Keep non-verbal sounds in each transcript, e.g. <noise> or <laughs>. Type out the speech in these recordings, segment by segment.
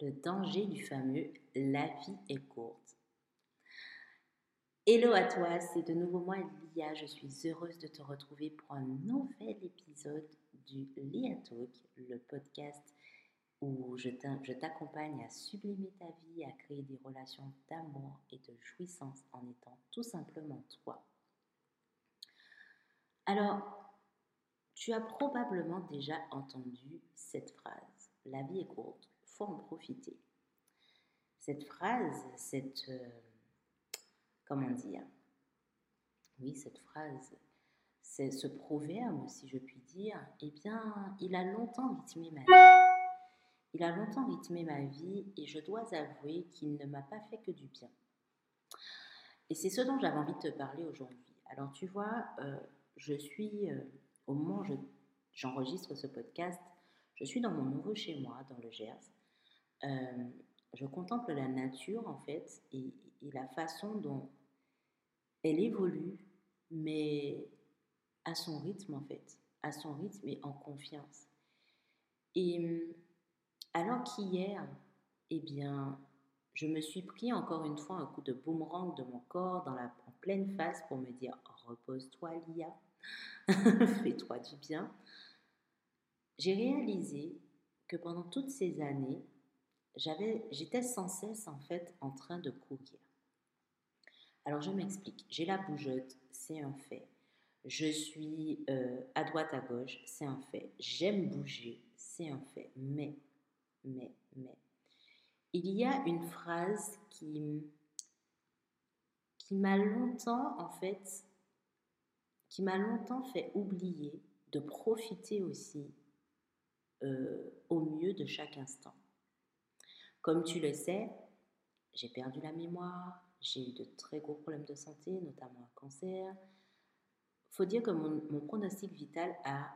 le danger du fameux la vie est courte. Hello à toi, c'est de nouveau moi Lia. Je suis heureuse de te retrouver pour un nouvel épisode du Lia Talk, le podcast où je t'accompagne à sublimer ta vie, à créer des relations d'amour et de jouissance en étant tout simplement toi. Alors, tu as probablement déjà entendu cette phrase. La vie est courte, en profiter. Cette phrase, cette... Euh, comment dire? Oui, cette phrase, c'est ce proverbe, si je puis dire, eh bien, il a longtemps rythmé ma vie. Il a longtemps rythmé ma vie et je dois avouer qu'il ne m'a pas fait que du bien. Et c'est ce dont j'avais envie de te parler aujourd'hui. Alors tu vois, euh, je suis, euh, au moment où j'enregistre ce podcast, je suis dans mon nouveau chez moi, dans le Gers. Euh, je contemple la nature en fait et, la façon dont elle évolue, mais à son rythme en fait, à son rythme et en confiance. Et alors qu'hier, eh bien, je me suis pris encore une fois un coup de boomerang de mon corps dans la, en pleine face pour me dire repose-toi Lia, <laughs> fais-toi du bien. J'ai réalisé que pendant toutes ces années, j'étais sans cesse en fait en train de courir. Alors je m'explique, j'ai la bougeotte, c'est un fait. Je suis euh, à droite, à gauche, c'est un fait. J'aime bouger, c'est un fait. Mais, mais, mais, il y a une phrase qui, m'a longtemps en fait, qui m'a longtemps fait oublier de profiter aussi euh, au mieux de chaque instant. Comme tu le sais, j'ai perdu la mémoire, j'ai eu de très gros problèmes de santé, notamment un cancer. faut dire que mon, pronostic vital a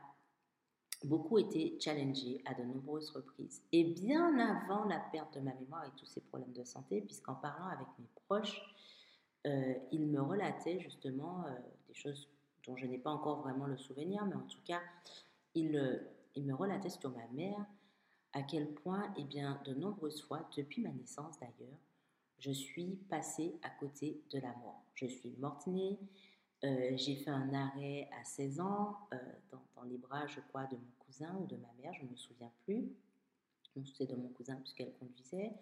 beaucoup été challengé à de nombreuses reprises. Et bien avant la perte de ma mémoire et tous ces problèmes de santé, puisqu'en parlant avec mes proches, euh, ils me relataient justement euh, des choses dont je n'ai pas encore vraiment le souvenir, mais en tout cas, ils, euh, ils me relataient sur ma mère à quel point, eh bien, de nombreuses fois, depuis ma naissance d'ailleurs, je suis passée à côté de la mort. Je suis morte-née, euh, j'ai fait un arrêt à 16 ans euh, dans, les bras, je crois, de mon cousin ou de ma mère, je ne me souviens plus. C'est de mon cousin puisqu'elle conduisait.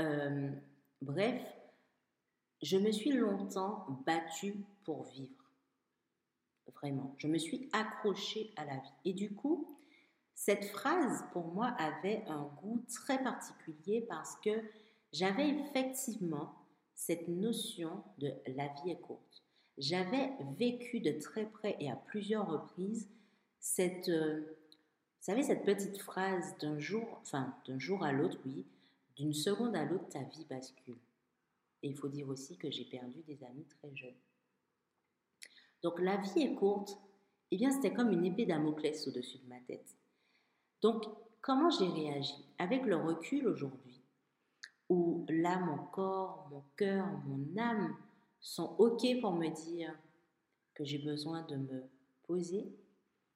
Euh, bref, je me suis longtemps battue pour vivre. Vraiment, je me suis accrochée à la vie. Et du coup, cette phrase, pour moi, avait un goût très particulier parce que j'avais effectivement cette notion de la vie est courte. J'avais vécu de très près et à plusieurs reprises cette, euh, vous savez, cette petite phrase d'un jour, enfin d'un jour à l'autre, oui, d'une seconde à l'autre, ta vie bascule. Et il faut dire aussi que j'ai perdu des amis très jeunes. Donc la vie est courte, eh bien c'était comme une épée Damoclès au-dessus de ma tête. Donc, comment j'ai réagi Avec le recul aujourd'hui, où là, mon corps, mon cœur, mon âme sont OK pour me dire que j'ai besoin de me poser,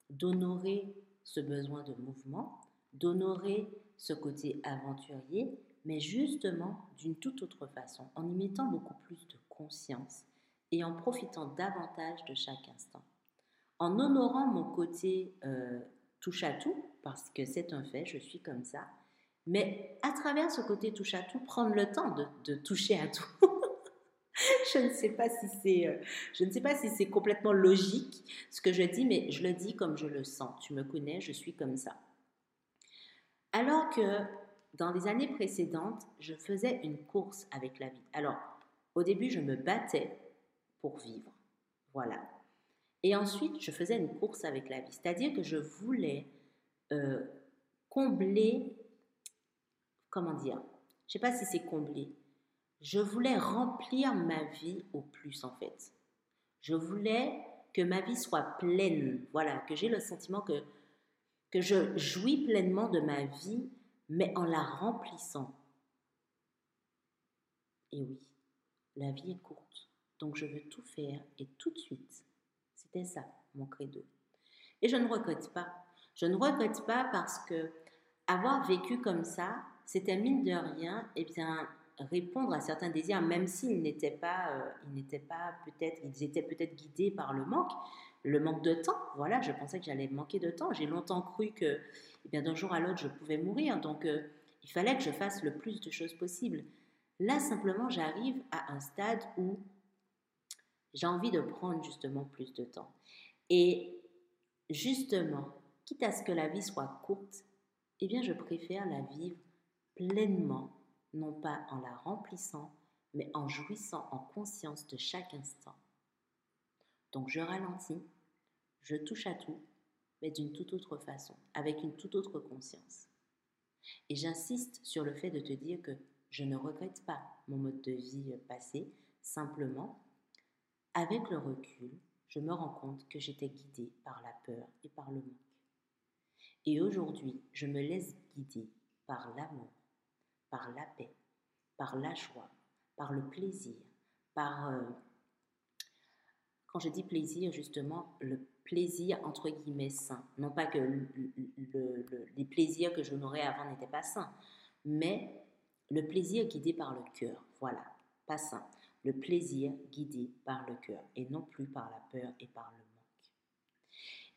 d'honorer ce besoin de mouvement, d'honorer ce côté aventurier, mais justement d'une toute autre façon, en y mettant beaucoup plus de conscience et en profitant davantage de chaque instant. En honorant mon côté euh, touche à tout, parce que c'est un fait, je suis comme ça. Mais à travers ce côté touche à tout, prendre le temps de, toucher à tout. <laughs> je ne sais pas si c'est, euh, je ne sais pas si c'est complètement logique ce que je dis, mais je le dis comme je le sens. Tu me connais, je suis comme ça. Alors que dans les années précédentes, je faisais une course avec la vie. Alors, au début, je me battais pour vivre. Voilà. Et ensuite, je faisais une course avec la vie. C'est-à-dire que je voulais euh, combler, comment dire, je ne sais pas si c'est combler, je voulais remplir ma vie au plus en fait. Je voulais que ma vie soit pleine, voilà, que j'ai le sentiment que, que je jouis pleinement de ma vie, mais en la remplissant. Et oui, la vie est courte, donc je veux tout faire et tout de suite. C'était ça, mon credo. Et je ne regrette pas. Je ne regrette pas parce que avoir vécu comme ça, c'était mine de rien, eh bien, répondre à certains désirs, même s'ils n'étaient pas, euh, ils n'étaient pas peut-être, ils étaient peut-être guidés par le manque, le manque de temps. Voilà, je pensais que j'allais manquer de temps. J'ai longtemps cru que, eh bien, d'un jour à l'autre, je pouvais mourir. Donc, euh, il fallait que je fasse le plus de choses possible. Là, simplement, j'arrive à un stade où j'ai envie de prendre justement plus de temps. Et justement, quitte à ce que la vie soit courte, eh bien, je préfère la vivre pleinement, non pas en la remplissant, mais en jouissant en conscience de chaque instant. Donc, je ralentis, je touche à tout, mais d'une toute autre façon, avec une toute autre conscience. Et j'insiste sur le fait de te dire que je ne regrette pas mon mode de vie passé, simplement, avec le recul, je me rends compte que j'étais guidée par la peur et par le manque. Et aujourd'hui, je me laisse guider par l'amour, par la paix, par la joie, par le plaisir, par... Euh, quand je dis plaisir, justement, le plaisir entre guillemets sain. Non pas que les plaisirs que je n'aurais avant n'étaient pas sains, mais le plaisir guidé par le cœur. Voilà, pas sain. Le plaisir guidé par le cœur et non plus par la peur et par le.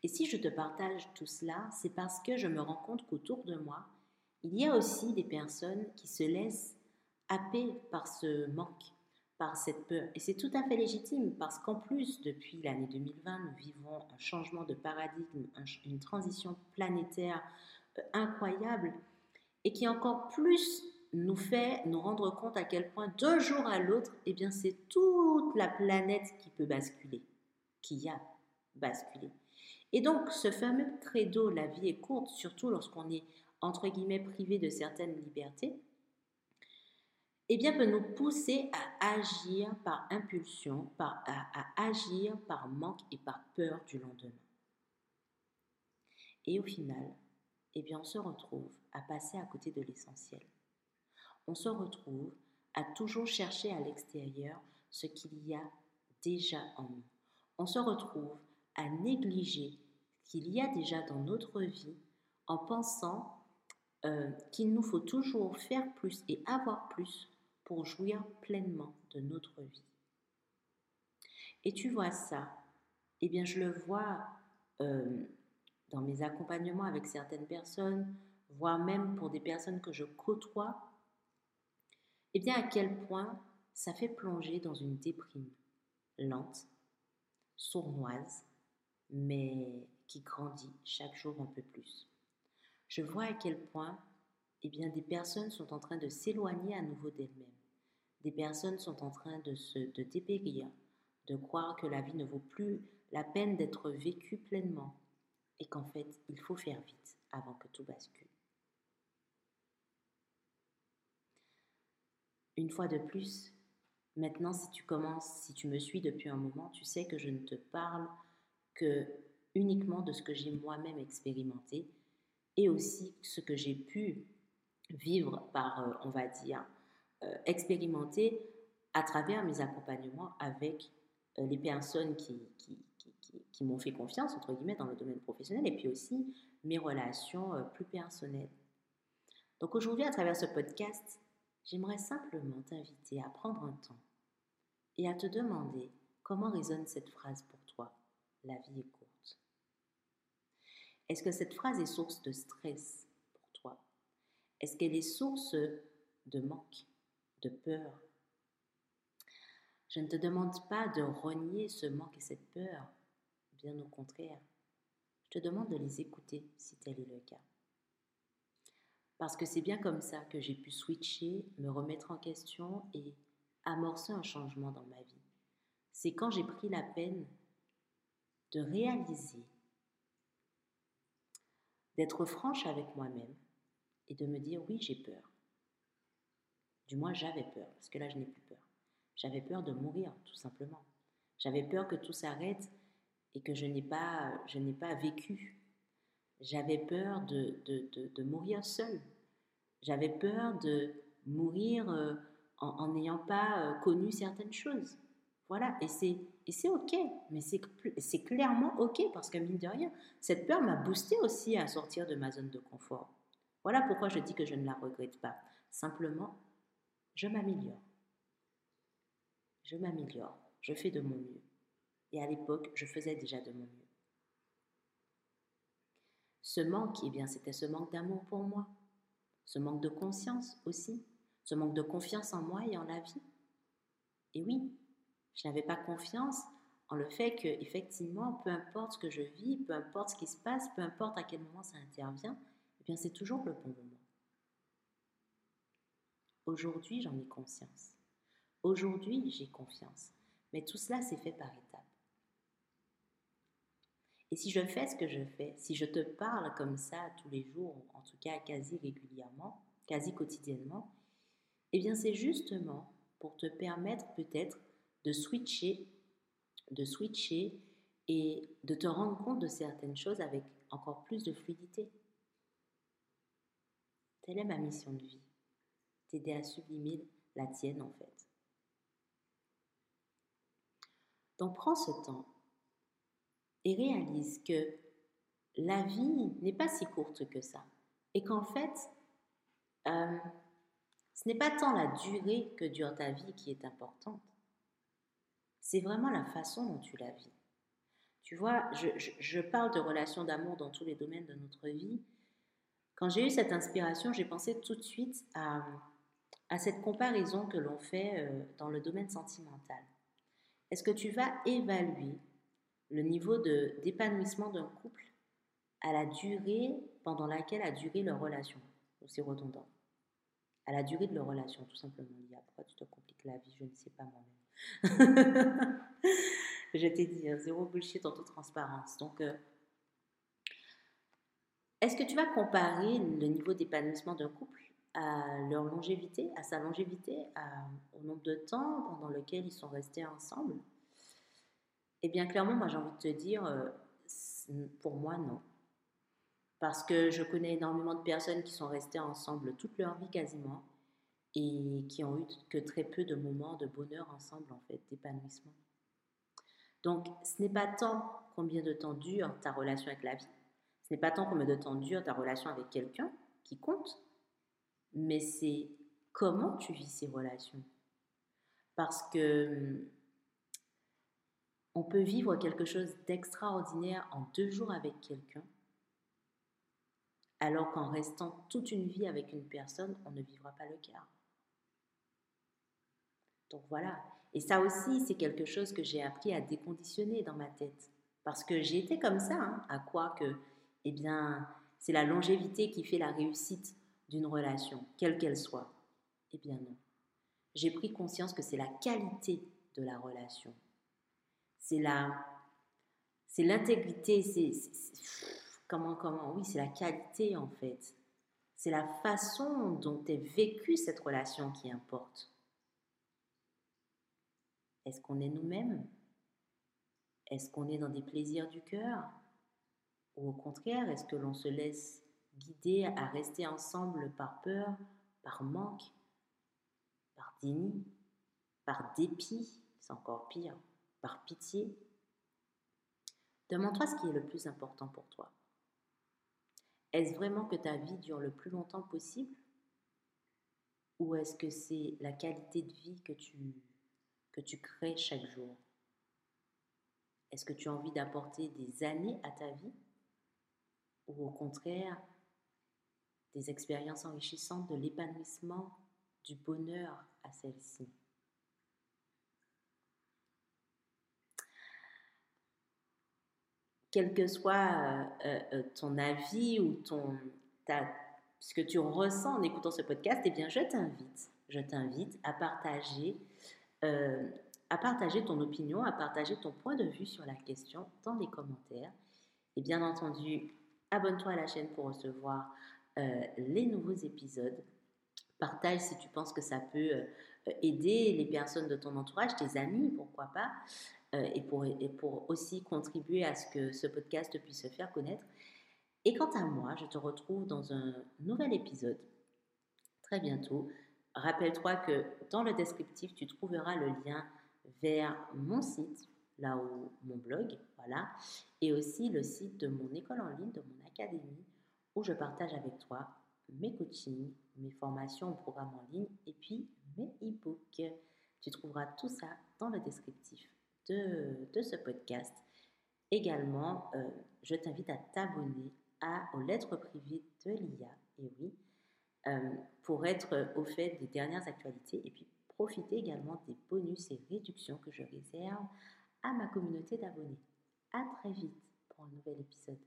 Et si je te partage tout cela, c'est parce que je me rends compte qu'autour de moi, il y a aussi des personnes qui se laissent happer par ce manque, par cette peur. Et c'est tout à fait légitime parce qu'en plus, depuis l'année 2020, nous vivons un changement de paradigme, une transition planétaire euh, incroyable et qui encore plus nous fait nous rendre compte à quel point d'un jour à l'autre, eh bien c'est toute la planète qui peut basculer, qui a basculé. Et donc ce fameux credo, la vie est courte, surtout lorsqu'on est entre guillemets privé de certaines libertés, eh bien peut nous pousser à agir par impulsion, par, à, à agir par manque et par peur du lendemain. Et au final, eh bien on se retrouve à passer à côté de l'essentiel on se retrouve à toujours chercher à l'extérieur ce qu'il y a déjà en nous. On se retrouve à négliger ce qu'il y a déjà dans notre vie en pensant euh, qu'il nous faut toujours faire plus et avoir plus pour jouir pleinement de notre vie. Et tu vois ça, eh bien je le vois euh, dans mes accompagnements avec certaines personnes, voire même pour des personnes que je côtoie eh bien à quel point ça fait plonger dans une déprime lente, sournoise, mais qui grandit chaque jour un peu plus. Je vois à quel point eh bien, des personnes sont en train de s'éloigner à nouveau d'elles-mêmes. Des personnes sont en train de se de dépérir, de croire que la vie ne vaut plus la peine d'être vécue pleinement et qu'en fait, il faut faire vite avant que tout bascule. Une fois de plus, maintenant si tu commences, si tu me suis depuis un moment, tu sais que je ne te parle que uniquement de ce que j'ai moi-même expérimenté et aussi ce que j'ai pu vivre par, euh, on va dire, euh, expérimenter à travers mes accompagnements avec euh, les personnes qui, qui, qui m'ont fait confiance, entre guillemets, dans le domaine professionnel, et puis aussi mes relations plus personnelles. Donc aujourd'hui, à travers ce podcast, j'aimerais simplement t'inviter à prendre un temps et à te demander comment résonne cette phrase pour. La vie est courte. Est-ce que cette phrase est source de stress pour toi? Est-ce qu'elle est source de manque, de peur? Je ne te demande pas de renier ce manque et cette peur, bien au contraire. Je te demande de les écouter si tel est le cas. Parce que c'est bien comme ça que j'ai pu switcher, me remettre en question et amorcer un changement dans ma vie. C'est quand j'ai pris la peine de réaliser, d'être franche avec moi-même et de me dire oui, j'ai peur. Du moins, j'avais peur, parce que là, je n'ai plus peur. J'avais peur de mourir, tout simplement. J'avais peur que tout s'arrête et que je n'ai pas, je n'ai pas vécu j'avais peur de, de, mourir seule. J'avais peur de mourir euh, en n'ayant pas euh, connu certaines choses. Voilà, et c'est, et c'est OK, mais c'est, clairement OK parce que mine de rien, cette peur m'a boosté aussi à sortir de ma zone de confort. Voilà pourquoi je dis que je ne la regrette pas. Simplement, je m'améliore. Je m'améliore. Je fais de mon mieux. Et à l'époque, je faisais déjà de mon mieux. Ce manque, eh bien, c'était ce manque d'amour pour moi, ce manque de conscience aussi, ce manque de confiance en moi et en la vie. Et oui, je n'avais pas confiance en le fait que, effectivement, peu importe ce que je vis, peu importe ce qui se passe, peu importe à quel moment ça intervient, eh bien, c'est toujours le bon moment. Aujourd'hui, j'en ai conscience. Aujourd'hui, j'ai confiance. Mais tout cela s'est fait par étapes. Et si je fais ce que je fais, si je te parle comme ça tous les jours, en tout cas quasi régulièrement, quasi quotidiennement, eh bien c'est justement pour te permettre peut-être de switcher, de switcher et de te rendre compte de certaines choses avec encore plus de fluidité. Telle est ma mission de vie, t'aider à sublimer la tienne en fait. Donc prends ce temps et réalise que la vie n'est pas si courte que ça. Et qu'en fait, euh, ce n'est pas tant la durée que dure ta vie qui est importante. C'est vraiment la façon dont tu la vis. Tu vois, je, parle de relations d'amour dans tous les domaines de notre vie. Quand j'ai eu cette inspiration, j'ai pensé tout de suite à, cette comparaison que l'on fait euh, dans le domaine sentimental. Est-ce que tu vas évaluer le niveau d'épanouissement d'un couple à la durée pendant laquelle a duré leur relation? C'est redondant? À la durée de leur relation, tout simplement. Pourquoi tu te compliques la vie? Je ne sais pas moi-même. <laughs> je t'ai dit, hein, zéro bullshit en toute transparence. Donc, euh, est-ce que tu vas comparer le niveau d'épanouissement d'un couple à leur longévité, à sa longévité, au nombre de temps pendant lequel ils sont restés ensemble? Eh bien, clairement, moi, j'ai envie de te dire, euh, pour moi, non. Parce que je connais énormément de personnes qui sont restées ensemble toute leur vie quasiment et qui ont eu que très peu de moments de bonheur ensemble, en fait, d'épanouissement. Donc, ce n'est pas tant combien de temps dure ta relation avec la vie, ce n'est pas tant combien de temps dure ta relation avec quelqu'un qui compte, mais c'est comment tu vis ces relations. Parce que on peut vivre quelque chose d'extraordinaire en deux jours avec quelqu'un, alors qu'en restant toute une vie avec une personne, on ne vivra pas le quart. Donc voilà. Et ça aussi, c'est quelque chose que j'ai appris à déconditionner dans ma tête. Parce que j'ai été comme ça, hein, à quoi que, eh bien, c'est la longévité qui fait la réussite d'une relation, quelle qu'elle soit. Eh bien non. J'ai pris conscience que c'est la qualité de la relation c'est la, c'est l'intégrité, c'est, comment, comment, oui, c'est la qualité en fait. C'est la façon dont est vécue cette relation qui importe. Est-ce qu'on est nous-mêmes? Est-ce qu'on est dans des plaisirs du cœur? Ou au contraire, est-ce que l'on se laisse guider à rester ensemble par peur, par manque, par déni, par dépit C'est encore pire par pitié, demande-toi ce qui est le plus important pour toi. Est-ce vraiment que ta vie dure le plus longtemps possible? Ou est-ce que c'est la qualité de vie que tu, que tu crées chaque jour? Est-ce que tu as envie d'apporter des années à ta vie? Ou au contraire, des expériences enrichissantes, de l'épanouissement, du bonheur à celle-ci? Quel que soit euh, euh, euh, ton avis ou ton, ce que tu ressens en écoutant ce podcast, eh bien, je t'invite, je t'invite à partager, à partager ton opinion, à partager ton point de vue sur la question dans les commentaires. Et bien entendu, abonne-toi à la chaîne pour recevoir les nouveaux épisodes. Partage si tu penses que ça peut aider les personnes de ton entourage, tes amis, pourquoi pas. Euh, et pour aussi contribuer à ce que ce podcast puisse se faire connaître. Et quant à moi, je te retrouve dans un nouvel épisode très bientôt. Rappelle-toi que dans le descriptif, tu trouveras le lien vers mon site, là où mon blog, voilà, et aussi le site de mon école en ligne, de mon académie, où je partage avec toi mes coachings, mes formations au programme en ligne et puis mes e-books. Tu trouveras tout ça dans le descriptif de, ce podcast. Également, euh, je t'invite à t'abonner aux lettres privées de l'IA, et oui, pour être au fait des dernières actualités et puis profiter également des bonus et réductions que je réserve à ma communauté d'abonnés. À très vite pour un nouvel épisode.